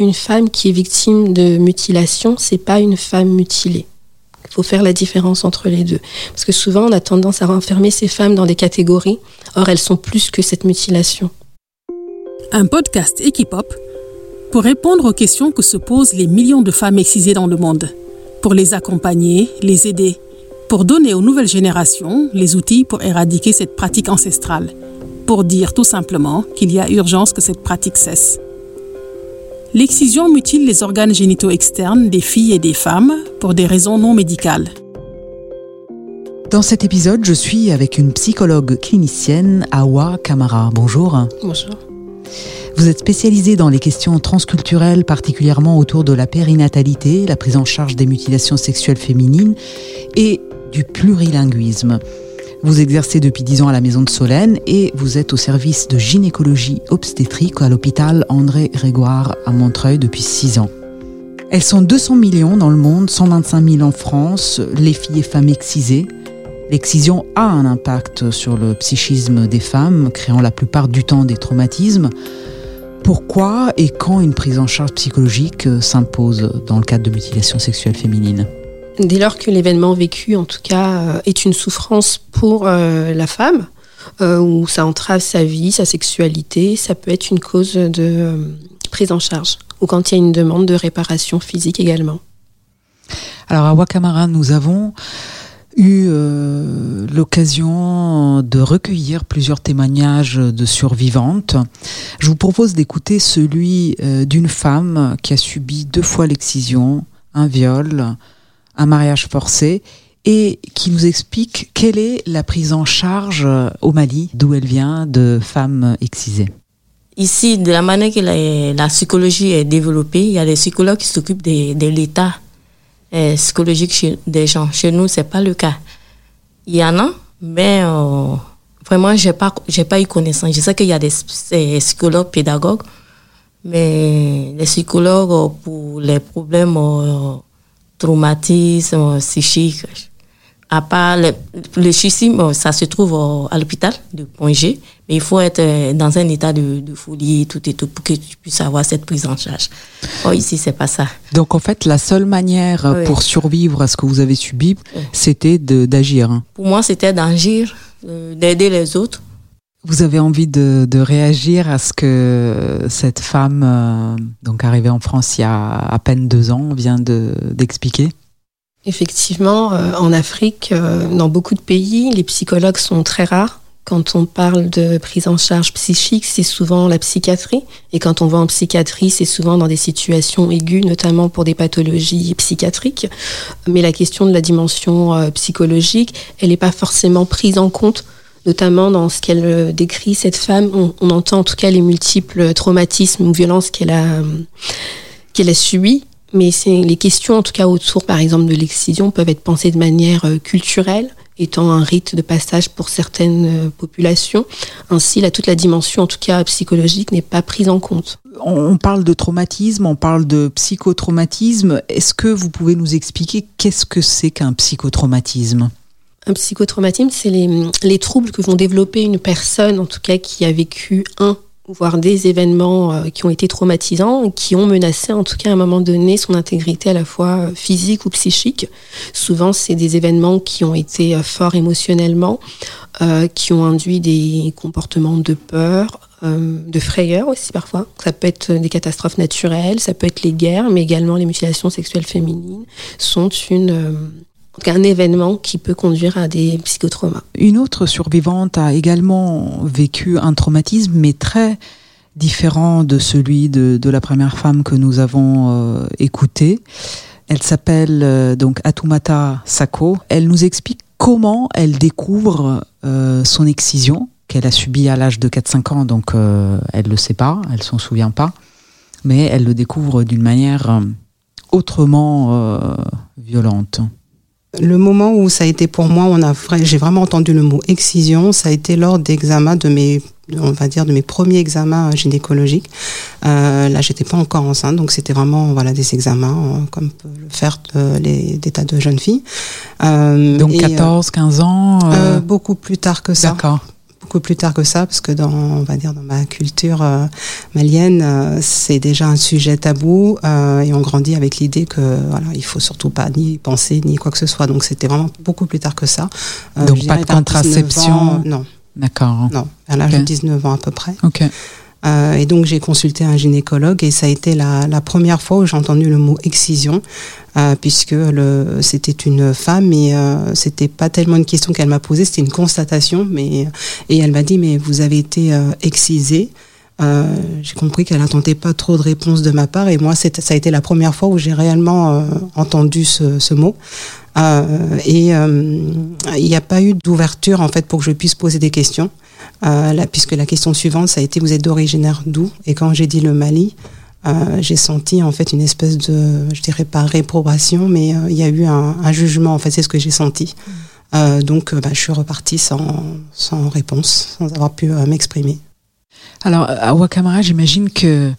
une femme qui est victime de mutilation, c'est pas une femme mutilée. Il faut faire la différence entre les deux. Parce que souvent, on a tendance à renfermer ces femmes dans des catégories. Or, elles sont plus que cette mutilation. Un podcast Equipop pour répondre aux questions que se posent les millions de femmes excisées dans le monde. Pour les accompagner, les aider. Pour donner aux nouvelles générations les outils pour éradiquer cette pratique ancestrale. Pour dire tout simplement qu'il y a urgence que cette pratique cesse. L'excision mutile les organes génitaux externes des filles et des femmes pour des raisons non médicales. Dans cet épisode, je suis avec une psychologue clinicienne, Awa Kamara. Bonjour. Bonjour. Vous êtes spécialisée dans les questions transculturelles, particulièrement autour de la périnatalité, la prise en charge des mutilations sexuelles féminines et du plurilinguisme. Vous exercez depuis 10 ans à la Maison de Solène et vous êtes au service de gynécologie obstétrique à l'hôpital André Grégoire à Montreuil depuis 6 ans. Elles sont 200 millions dans le monde, 125 000 en France, les filles et femmes excisées. L'excision a un impact sur le psychisme des femmes, créant la plupart du temps des traumatismes. Pourquoi et quand une prise en charge psychologique s'impose dans le cadre de mutilation sexuelle féminine? Dès lors que l'événement vécu, en tout cas, euh, est une souffrance pour euh, la femme, euh, ou ça entrave sa vie, sa sexualité, ça peut être une cause de prise en charge, ou quand il y a une demande de réparation physique également. Alors à Wakamara, nous avons eu l'occasion de recueillir plusieurs témoignages de survivantes. Je vous propose d'écouter celui d'une femme qui a subi deux fois l'excision, un viol, un mariage forcé et qui nous explique quelle est la prise en charge au Mali, d'où elle vient, de femmes excisées. Ici, de la manière que la, psychologie est développée, il y a des psychologues qui s'occupent de, l'état euh, psychologique des gens. Chez nous, c'est pas le cas. Il y en a, mais euh, vraiment, j'ai pas, pas eu connaissance. Je sais qu'il y a des, psychologues pédagogues, mais les psychologues pour les problèmes euh, traumatisme psychique. À part le, le ça se trouve à l'hôpital de Pongé, mais il faut être euh, dans un état de, folie tout et tout pour que tu puisses avoir cette prise en charge. Oh, ici, c'est pas ça. Donc, en fait, la seule manière pour survivre à ce que vous avez subi, c'était d'agir. Hein. Pour moi, c'était d'agir, euh, d'aider les autres vous avez envie de, réagir à ce que cette femme, euh, donc arrivée en France il y a à peine deux ans, vient d'expliquer? Effectivement, euh, en Afrique, euh, dans beaucoup de pays, les psychologues sont très rares. Quand on parle de prise en charge psychique, c'est souvent la psychiatrie. Et quand on va en psychiatrie, c'est souvent dans des situations aiguës, notamment pour des pathologies psychiatriques. Mais la question de la dimension psychologique, elle n'est pas forcément prise en compte notamment dans ce qu'elle euh, décrit, cette femme, on, entend en tout cas les multiples traumatismes ou violences qu'elle a, qu'elle a subies. Mais les questions, en tout cas autour, par exemple, de l'excision, peuvent être pensées de manière euh, culturelle, étant un rite de passage pour certaines euh, populations. Ainsi, toute la dimension, en tout cas psychologique, n'est pas prise en compte. On parle de traumatisme, on parle de psychotraumatisme. Est-ce que vous pouvez nous expliquer qu'est-ce que c'est qu'un psychotraumatisme? Un psychotraumatisme, c'est les, troubles que vont développer une personne, en tout cas qui a vécu un voire des événements euh, qui ont été traumatisants, qui ont menacé en tout cas à un moment donné son intégrité à la fois euh, physique ou psychique. Souvent, c'est des événements qui ont été euh, forts émotionnellement, qui ont induit des comportements de peur, de frayeur aussi parfois. Ça peut être des catastrophes naturelles, ça peut être les guerres, mais également les mutilations sexuelles féminines sont une un événement qui peut conduire à des psychotraumas. Une autre survivante a également vécu un traumatisme, mais très différent de celui de, la première femme que nous avons euh, écoutée. Elle s'appelle euh, donc Atumata Sako. Elle nous explique comment elle découvre euh, son excision qu'elle a subie à l'âge de 4-5 ans, donc elle ne le sait pas, elle s'en souvient pas, mais elle le découvre d'une manière autrement violente. Le moment où ça a été pour moi, on a j'ai vraiment entendu le mot excision, ça a été lors d'examens de mes on va dire de mes premiers examens gynécologiques. Euh, là, j'étais pas encore enceinte, donc c'était vraiment voilà des examens euh, comme peuvent le faire euh, les, des tas de jeunes filles. Euh, donc 14, 15 ans. beaucoup plus tard que ça. D'accord beaucoup plus tard que ça, parce que dans, on va dire, dans ma culture euh, malienne, euh, c'est déjà un sujet tabou euh, et on grandit avec l'idée que voilà, il faut surtout pas ni penser ni quoi que ce soit. Donc c'était vraiment beaucoup plus tard que ça. Donc pas de contraception. non. D'accord. Non, à l'âge de 19 ans à peu près. Ok. Euh, et donc j'ai consulté un gynécologue et ça a été la, première fois où j'ai entendu le mot excision, euh, puisque c'était une femme et euh, c'était pas tellement une question qu'elle m'a posée, c'était une constatation. Mais et elle m'a dit mais vous avez été excisée. J'ai compris qu'elle n'attendait pas trop de réponses de ma part et moi ça a été la première fois où j'ai réellement entendu ce, ce mot. Et il n'y a pas eu d'ouverture en fait pour que je puisse poser des questions. Euh, là, puisque la question suivante, ça a été vous êtes d'originaire d'où? Et quand j'ai dit le Mali, euh, j'ai senti en fait une espèce de, je dirais pas réprobation, mais euh, il y a eu un, un, jugement. En fait, c'est ce que j'ai senti. Euh, donc, bah, je suis repartie sans, sans réponse, sans avoir pu m'exprimer. Alors, à Wakamara, j'imagine que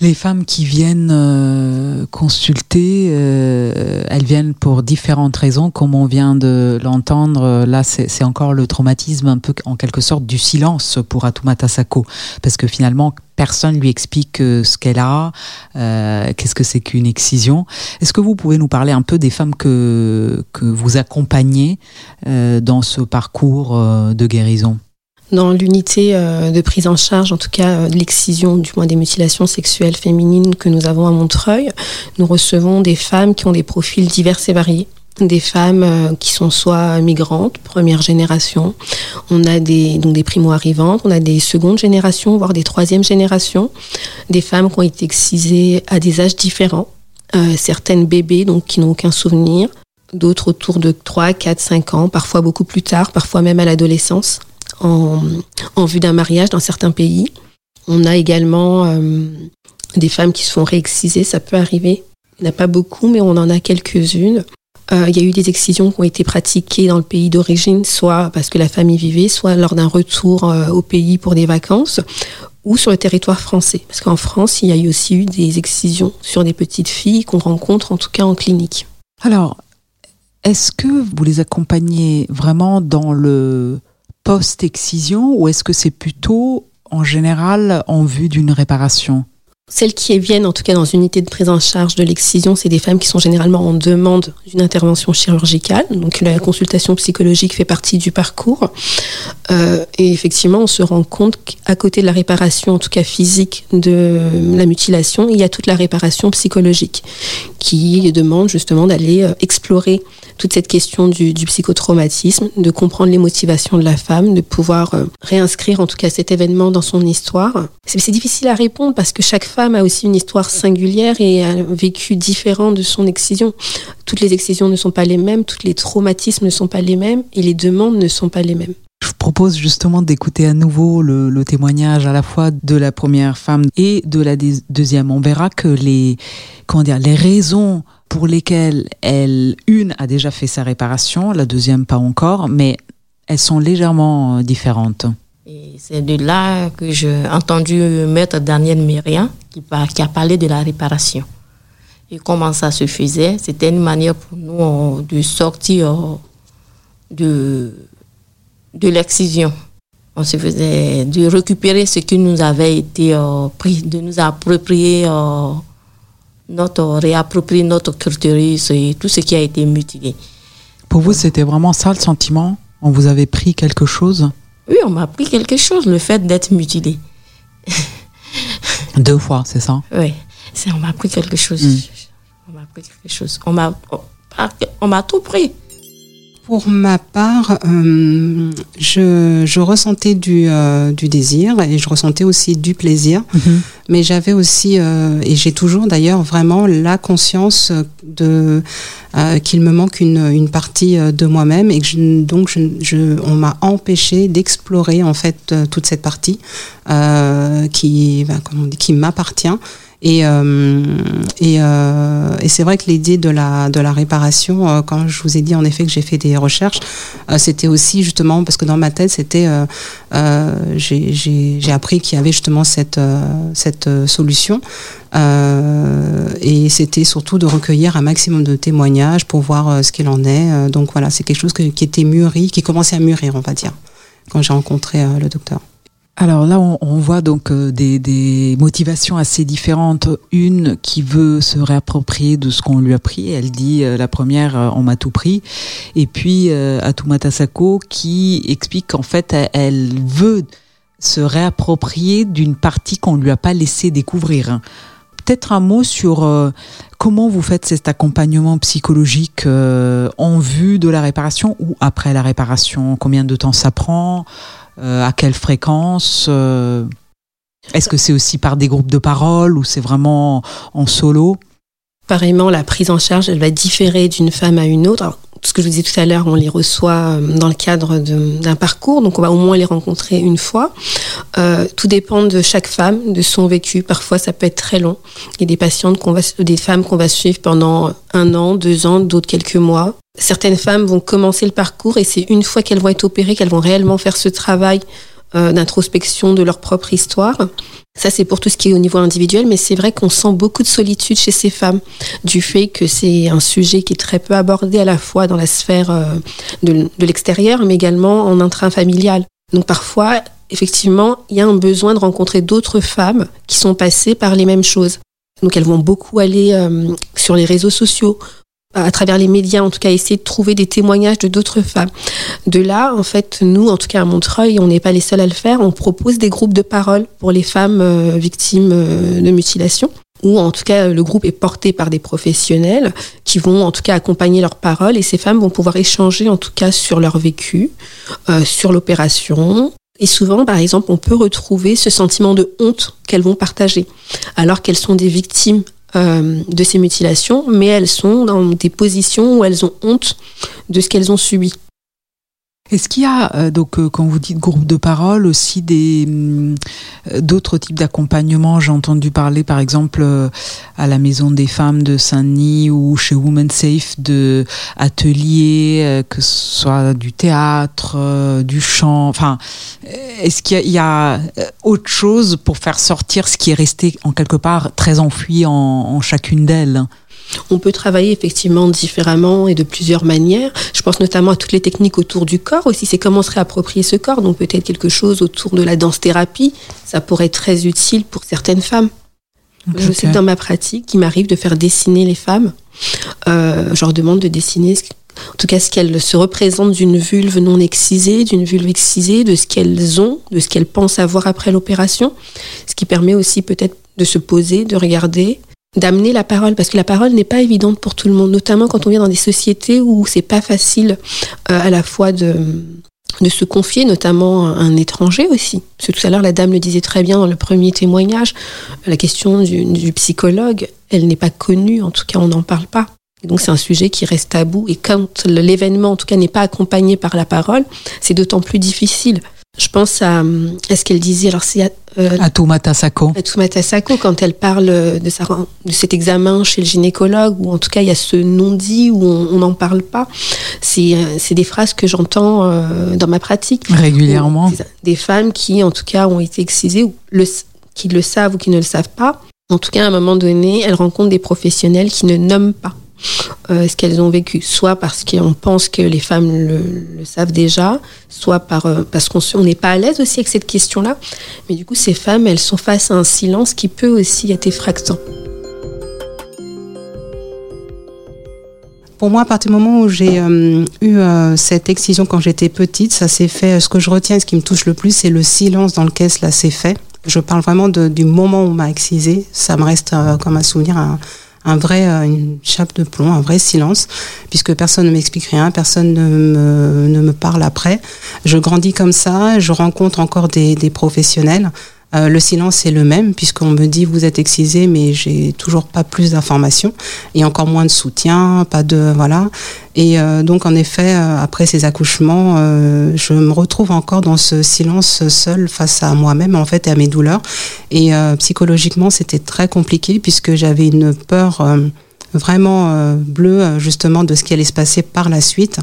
les femmes qui viennent euh, consulter, euh, elles viennent pour différentes raisons, comme on vient de l'entendre. Là, c'est encore le traumatisme, un peu en quelque sorte, du silence pour Atumata Sako, parce que finalement, personne lui explique ce qu'elle a, euh, qu'est-ce que c'est qu'une excision. Est-ce que vous pouvez nous parler un peu des femmes que que vous accompagnez euh, dans ce parcours euh, de guérison? Dans l'unité euh, de prise en charge, en tout cas euh, de l'excision, du moins des mutilations sexuelles féminines que nous avons à Montreuil, nous recevons des femmes qui ont des profils divers et variés. Des femmes euh, qui sont soit migrantes, première génération, on a des, donc des primo-arrivantes, on a des secondes générations, voire des troisième générations, des femmes qui ont été excisées à des âges différents, certaines bébés donc qui n'ont aucun souvenir, d'autres autour de 3, 4, 5 ans, parfois beaucoup plus tard, parfois même à l'adolescence en, vue d'un mariage dans certains pays. On a également euh, des femmes qui se font réexciser, ça peut arriver. Il n'y en a pas beaucoup, mais on en a quelques-unes. Euh, il y a eu des excisions qui ont été pratiquées dans le pays d'origine, soit parce que la famille vivait, soit lors d'un retour euh, au pays pour des vacances, ou sur le territoire français. Parce qu'en France, il y a eu aussi eu des excisions sur des petites filles qu'on rencontre en tout cas en clinique. Alors, est-ce que vous les accompagnez vraiment dans le post-excision ou est-ce que c'est plutôt en général en vue d'une réparation? Celles qui viennent, en tout cas dans une unité de prise en charge de l'excision, c'est des femmes qui sont généralement en demande d'une intervention chirurgicale. Donc la consultation psychologique fait partie du parcours. Euh, et effectivement, on se rend compte qu'à côté de la réparation, en tout cas physique, de la mutilation, il y a toute la réparation psychologique qui demande justement d'aller euh, explorer toute cette question du, du, psychotraumatisme, de comprendre les motivations de la femme, de pouvoir euh, réinscrire en tout cas cet événement dans son histoire. C'est difficile à répondre parce que chaque femme a aussi une histoire singulière et un vécu différent de son excision. Toutes les excisions ne sont pas les mêmes, tous les traumatismes ne sont pas les mêmes et les demandes ne sont pas les mêmes. Je vous propose justement d'écouter à nouveau le, le, témoignage à la fois de la première femme et de la deuxième. On verra que les, comment dire, les raisons pour lesquelles elle, une a déjà fait sa réparation, la deuxième pas encore, mais elles sont légèrement différentes. C'est de là que j'ai entendu maître Daniel Mérien qui, a parlé de la réparation. Et comment ça se faisait, c'était une manière pour nous de sortir de, de l'excision. On se faisait de récupérer ce qui nous avait été euh, pris, de nous approprier euh, notre réapproprier notre culture et tout ce qui a été mutilé. Pour vous, c'était vraiment ça le sentiment? On vous avait pris quelque chose? Oui, on m'a pris quelque chose, le fait d'être mutilé. Deux fois, c'est ça? Oui, on m'a pris quelque chose. Mm. On m'a pris quelque chose. On m'a on m'a tout pris. Pour ma part, euh, je, je, ressentais du, euh, du, désir et je ressentais aussi du plaisir, mm -hmm. mais j'avais aussi, euh, et j'ai toujours d'ailleurs vraiment la conscience de qu'il me manque une, une partie de moi-même et que je, donc je, je, on m'a empêché d'explorer en fait toute cette partie qui, ben, on dit, qui m'appartient. Et, euh, euh, et c'est vrai que l'idée de la, de la réparation, euh, quand je vous ai dit en effet que j'ai fait des recherches, c'était aussi justement parce que dans ma tête, c'était j'ai appris qu'il y avait justement cette, cette solution. et c'était surtout de recueillir un maximum de témoignages pour voir ce qu'il en est. donc voilà, c'est quelque chose qui était mûri, qui commençait à mûrir, on va dire. quand j'ai rencontré le docteur. Alors là, on, voit donc des, motivations assez différentes. Une qui veut se réapproprier de ce qu'on lui a pris. Elle dit la première, on m'a tout pris. Et puis Atumata Sako qui explique qu'en fait, elle veut se réapproprier d'une partie qu'on ne lui a pas laissé découvrir. Peut-être un mot sur euh, comment vous faites cet accompagnement psychologique euh, en vue de la réparation ou après la réparation? Combien de temps ça prend? euh, À quelle fréquence Est-ce que c'est aussi par des groupes de parole ou c'est vraiment en solo? Pareillement, la prise en charge, elle va différer d'une femme à une autre ce que je vous disais tout à l'heure, on les reçoit euh, dans le cadre d'un parcours, donc on va au moins les rencontrer une fois. Euh, tout dépend de chaque femme, de son vécu. Parfois, ça peut être très long. Il y a des patientes qu'on va, des femmes qu'on va suivre pendant un an, deux ans, d'autres quelques mois. Certaines femmes vont commencer le parcours et c'est une fois qu'elles vont être opérées qu'elles vont réellement faire ce travail euh, d'introspection de leur propre histoire. Ça, c'est pour tout ce qui est au niveau individuel, mais c'est vrai qu'on sent beaucoup de solitude chez ces femmes, du fait que c'est un sujet qui est très peu abordé à la fois dans la sphère euh, de, l'extérieur, mais également en intrafamilial. Donc parfois, effectivement, il y a un besoin de rencontrer d'autres femmes qui sont passées par les mêmes choses. Donc elles vont beaucoup aller euh, sur les réseaux sociaux à travers les médias, en tout cas, essayer de trouver des témoignages de d'autres femmes. De là, en fait, nous, en tout cas à Montreuil, on n'est pas les seuls à le faire. On propose des groupes de parole pour les femmes euh, victimes euh, de mutilation ou en tout cas le groupe est porté par des professionnels qui vont en tout cas accompagner leurs paroles et ces femmes vont pouvoir échanger en tout cas sur leur vécu, euh, sur l'opération. Et souvent, par exemple, on peut retrouver ce sentiment de honte qu'elles vont partager, alors qu'elles sont des victimes euh, de ces mutilations, mais elles sont dans des positions où elles ont honte de ce qu'elles ont subi. Est-ce qu'il y a, euh, donc, euh, quand vous dites groupe de parole, aussi des mm, d'autres types d'accompagnement? J'ai entendu parler, par exemple, euh, à la Maison des Femmes de Saint-Denis ou chez Women Safe de ateliers, que ce soit du théâtre, du chant. Enfin, est-ce qu'il y, a autre chose pour faire sortir ce qui est resté en quelque part très enfoui en chacune d'elles? On peut travailler effectivement différemment et de plusieurs manières. Je pense notamment à toutes les techniques autour du corps aussi. C'est comment se réapproprier ce corps. Donc peut-être quelque chose autour de la danse-thérapie. Ça pourrait être très utile pour certaines femmes. Je sais que dans ma pratique, il m'arrive de faire dessiner les femmes. Euh, je leur demande de dessiner en tout cas ce qu'elles se représentent d'une vulve non excisée, d'une vulve excisée, de ce qu'elles ont, de ce qu'elles pensent avoir après l'opération. Ce qui permet aussi peut-être de se poser, de regarder, d'amener la parole parce que la parole n'est pas évidente pour tout le monde, notamment quand on vient dans des sociétés où c'est pas facile euh, à la fois de de se confier, notamment à un étranger aussi. Parce que tout à l'heure, la dame le disait très bien dans le premier témoignage, la question du, du psychologue, elle n'est pas connue, en tout cas on n'en parle pas. donc c'est un sujet qui reste tabou et quand l'événement en tout cas n'est pas accompagné par la parole, c'est d'autant plus difficile. Je pense à, ce qu'elle disait. Alors c'est euh, Atumata Sako. Atumata Sako quand elle parle de, sa, de cet examen chez le gynécologue ou en tout cas il y a ce non-dit où on n'en parle pas. C'est c'est des phrases que j'entends euh, dans ma pratique régulièrement. Des femmes qui en tout cas ont été excisées ou le, qui le savent ou qui ne le savent pas. En tout cas à un moment donné, elles rencontrent des professionnels qui ne nomment pas euh, ce qu'elles ont vécu, soit parce qu'on pense que les femmes le, savent déjà, soit euh, parce qu'on n'est pas à l'aise aussi avec cette question-là. Mais du coup, ces femmes, elles sont face à un silence qui peut aussi être effractant. Pour moi, à partir du moment où j'ai euh, eu cette excision quand j'étais petite, ça s'est fait. Ce que je retiens, ce qui me touche le plus, c'est le silence dans lequel cela s'est fait. Je parle vraiment du moment où on m'a excisé. Ça me reste comme un souvenir, vrai, euh, une chape de plomb, un vrai silence, puisque personne ne m'explique rien, personne ne me, ne me parle après. Je grandis comme ça, je rencontre encore des, des professionnels euh, le silence est le même puisqu'on me dit vous êtes excisé mais j'ai toujours pas plus d'informations et encore moins de soutien, pas de voilà. Et euh, donc en effet euh, après ces accouchements, je me retrouve encore dans ce silence seul face à moi-même en fait et à mes douleurs. Et psychologiquement c'était très compliqué puisque j'avais une peur vraiment bleue justement de ce qui allait se passer par la suite.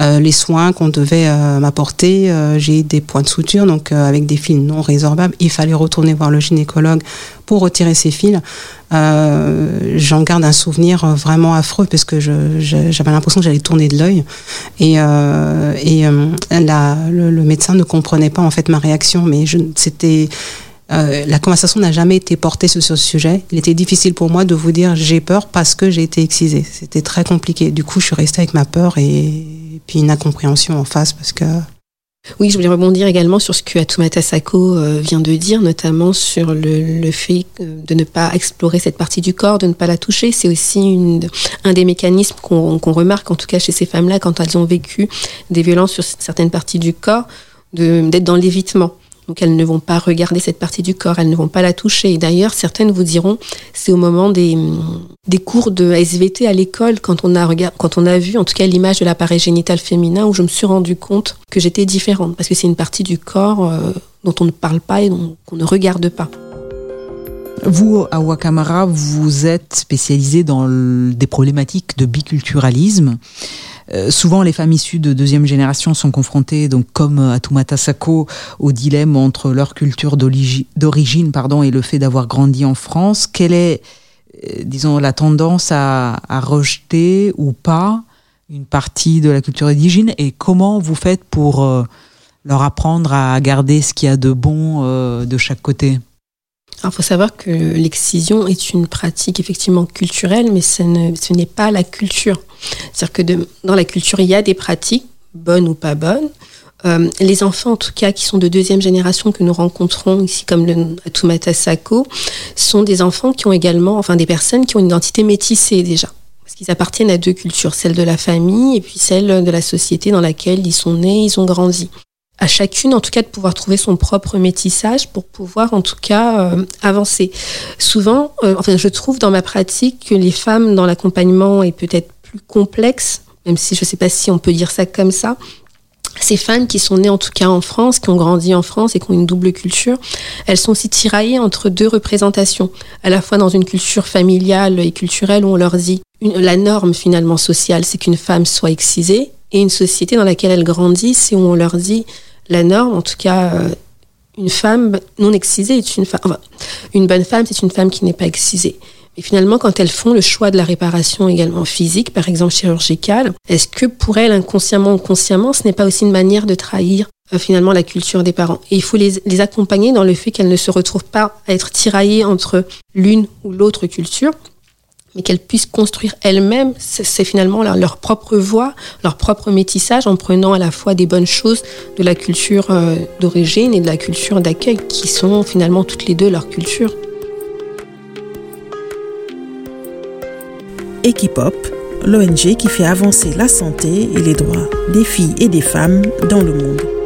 Les soins qu'on devait m'apporter. j'ai des points de suture, donc avec des fils non résorbables. Il fallait retourner voir le gynécologue pour retirer ces fils. J'en garde un souvenir vraiment affreux parce que j'avais l'impression que j'allais tourner de l'œil et, et le, le, médecin ne comprenait pas en fait ma réaction, mais c'était euh, la conversation n'a jamais été portée sur ce sujet. Il était difficile pour moi de vous dire j'ai peur parce que j'ai été excisée. C'était très compliqué. Du coup, je suis restée avec ma peur et, puis une incompréhension en face parce que. Oui, je voulais rebondir également sur ce que Atumata Sako euh, vient de dire, notamment sur le, fait de ne pas explorer cette partie du corps, de ne pas la toucher. C'est aussi un des mécanismes qu'on remarque, en tout cas chez ces femmes-là, quand elles ont vécu des violences sur certaines parties du corps, d'être dans l'évitement. Donc elles ne vont pas regarder cette partie du corps, elles ne vont pas la toucher. Et d'ailleurs, certaines vous diront, c'est au moment des, cours de SVT à l'école, quand on a quand on a vu, en tout cas, l'image de l'appareil génital féminin, où je me suis rendu compte que j'étais différente, parce que c'est une partie du corps euh, dont on ne parle pas et qu'on ne regarde pas. Vous, à Wakamara, vous êtes spécialisé dans des problématiques de biculturalisme. Euh, souvent, les femmes issues de deuxième génération sont confrontées, donc comme Atumata Sako, au dilemme entre leur culture d'origine pardon, et le fait d'avoir grandi en France. Quelle est, euh, disons, la tendance à, rejeter ou pas une partie de la culture d'origine et comment vous faites pour euh, leur apprendre à garder ce qu'il y a de bon de chaque côté? Il faut savoir que l'excision est une pratique effectivement culturelle, mais ce n'est pas la culture. C'est-à-dire que dans la culture, il y a des pratiques, bonnes ou pas bonnes. Euh, les enfants, en tout cas, qui sont de deuxième génération que nous rencontrons ici, comme le Atumata Sako, sont des enfants qui ont également, enfin des personnes qui ont une identité métissée déjà. Parce qu'ils appartiennent à deux cultures, celle de la famille et puis celle de la société dans laquelle ils sont nés, ils ont grandi à chacune, en tout cas, de pouvoir trouver son propre métissage pour pouvoir, en tout cas, euh, avancer. Souvent, euh, enfin, je trouve dans ma pratique que les femmes dans l'accompagnement est peut-être plus complexe, même si je ne sais pas si on peut dire ça comme ça. Ces femmes qui sont nées en tout cas en France, qui ont grandi en France et qui ont une double culture, elles sont aussi tiraillées entre deux représentations, à la fois dans une culture familiale et culturelle où on leur dit la norme finalement sociale, c'est qu'une femme soit excisée, et une société dans laquelle elles grandissent et où on leur dit la norme, en tout cas, euh, une femme non excisée est une femme. une bonne femme, c'est une femme qui n'est pas excisée. Mais finalement, quand elles font le choix de la réparation également physique, par exemple chirurgicale, est-ce que pour elles, inconsciemment ou consciemment, ce n'est pas aussi une manière de trahir euh, finalement la culture des parents? Et il faut les accompagner dans le fait qu'elles ne se retrouvent pas à être tiraillées entre l'une ou l'autre culture, mais qu'elles puissent construire elles-mêmes, c'est finalement leur, propre voix, leur propre métissage en prenant à la fois des bonnes choses de la culture euh, d'origine et de la culture d'accueil, qui sont finalement toutes les deux leur culture. Equipop, l'ONG qui fait avancer la santé et les droits des filles et des femmes dans le monde.